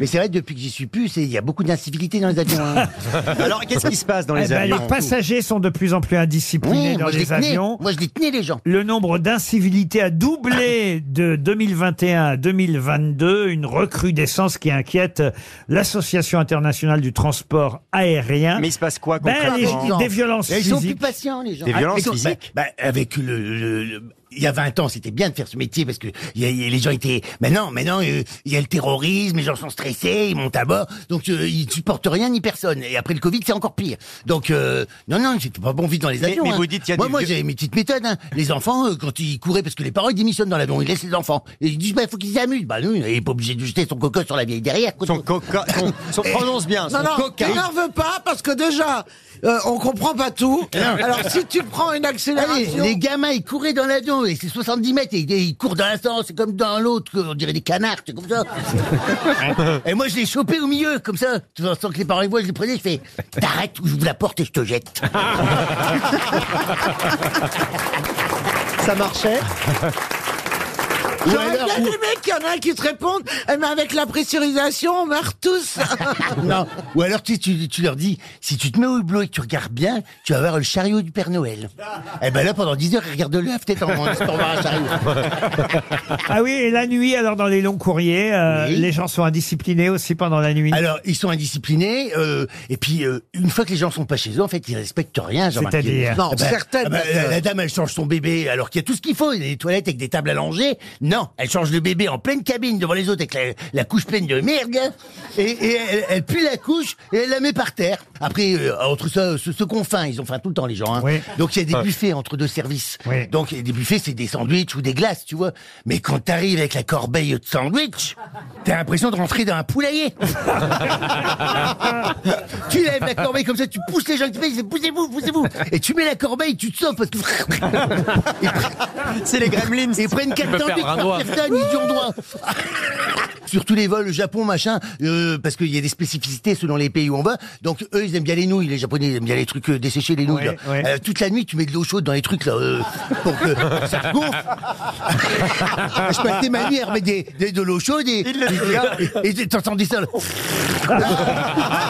Mais c'est vrai, depuis que j'y suis plus, il y a beaucoup d'incivilité dans les avions. hein. Alors, qu'est-ce qui se passe dans Eh les ben, avions les passagers sont de plus en plus indisciplinés Oui, dans moi je, les les tenais, avions. moi je les tenais les gens. Le nombre d'incivilités a doublé de 2021 à 2022, une recrudescence qui inquiète l'Association internationale du transport aérien. Mais il se passe quoi Ben, les- des violences Et ils sont plus physiques. patients les gens. Des violences ils sont- physiques bah, bah, Avec le, le- le- il y a 20 ans, c'était bien de faire ce métier parce que il y a- il y a- les gens étaient. Maintenant, maintenant, euh, il y a le terrorisme, les gens sont stressés, ils montent à bord, donc euh, ils supportent rien ni personne. Et après le Covid, c'est encore pire. Donc euh, non, non, c'était pas bon vivre dans les avions. mais hein. vous dites, il y a moi, des moi, j'avais mes petites méthodes. Hein. Les enfants, euh, quand ils couraient, parce que les parents ils démissionnent dans l'avion, ils laissent les enfants. Et ils disent, bah, faut qu'ils s'amusent. Bah non, il est pas obligé de jeter son coco sur la vieille derrière. quoi. Son coca, son, son- prononce bien, son Non, non, coca. t'énerve pas, parce que déjà, euh, on comprend pas tout. Alors, si tu prends une Allez, accélération... les gamins, ils couraient dans l'avion, et c'est 70 mètres, et, et ils courent dans un sens, c'est comme dans l'autre, on dirait des canards, c'est comme ça. et moi, je l'ai chopé au milieu, comme ça, sans que les parents les voient, je les prenais, je fais, t'arrêtes ou j'ouvre la porte et je te jette. Ça marchait? J'aurais alors- bien ou- aimé qu'il y en a un qui te réponde, eh, mais avec la pressurisation, on meurt tous. non. Ou alors tu, tu, tu leur dis, si tu te mets au hublot et que tu regardes bien, tu vas voir le chariot du Père Noël. Eh ben là, pendant 10 heures, regarde-le la tête en en voir un chariot. Ah oui, et la nuit, alors dans les longs courriers, euh, Oui. les gens sont indisciplinés aussi pendant la nuit. Alors, ils sont indisciplinés, euh, et puis, euh, une fois que les gens sont pas chez eux, en fait, ils respectent rien, Jean-Marc. C'est-à-dire Non, Ah bah, certaines. ah bah, la, la dame, elle change son bébé alors qu'il y a tout ce qu'il faut. Il y a des toilettes avec des tables allongées. Non, elle change le bébé en pleine cabine devant les autres avec la, la couche pleine de merde. Et, et elle, elle pue la couche et elle la met par terre. Après, euh, entre ça, ce, ce qu'on faim, ils ont faim tout le temps les gens. Hein. Oui. Donc il y a des buffets entre deux services. Oui. Donc des buffets, c'est des sandwichs ou des glaces, tu vois. Mais quand t'arrives avec la corbeille de sandwich, t'as l'impression de rentrer dans un poulailler. tu lèves la corbeille comme ça, tu pousses les gens qui te payent, poussez-vous, poussez-vous. Et tu mets la corbeille, tu te sauves parce que... C'est les gremlins. Ils prennent 4 peux Sur tous les vols, le Japon, machin, euh, parce qu'il y a des spécificités selon les pays où on va. Donc eux, ils aiment bien les nouilles. Les Japonais, ils aiment bien les trucs euh, desséchés, les nouilles. Ouais, là. ouais. Euh, toute la nuit, tu mets de l'eau chaude dans les trucs là euh, pour que ça se gonfle. Je passais ma nuit à remettre des, des- de l'eau chaude et et et t'entendais ça. là.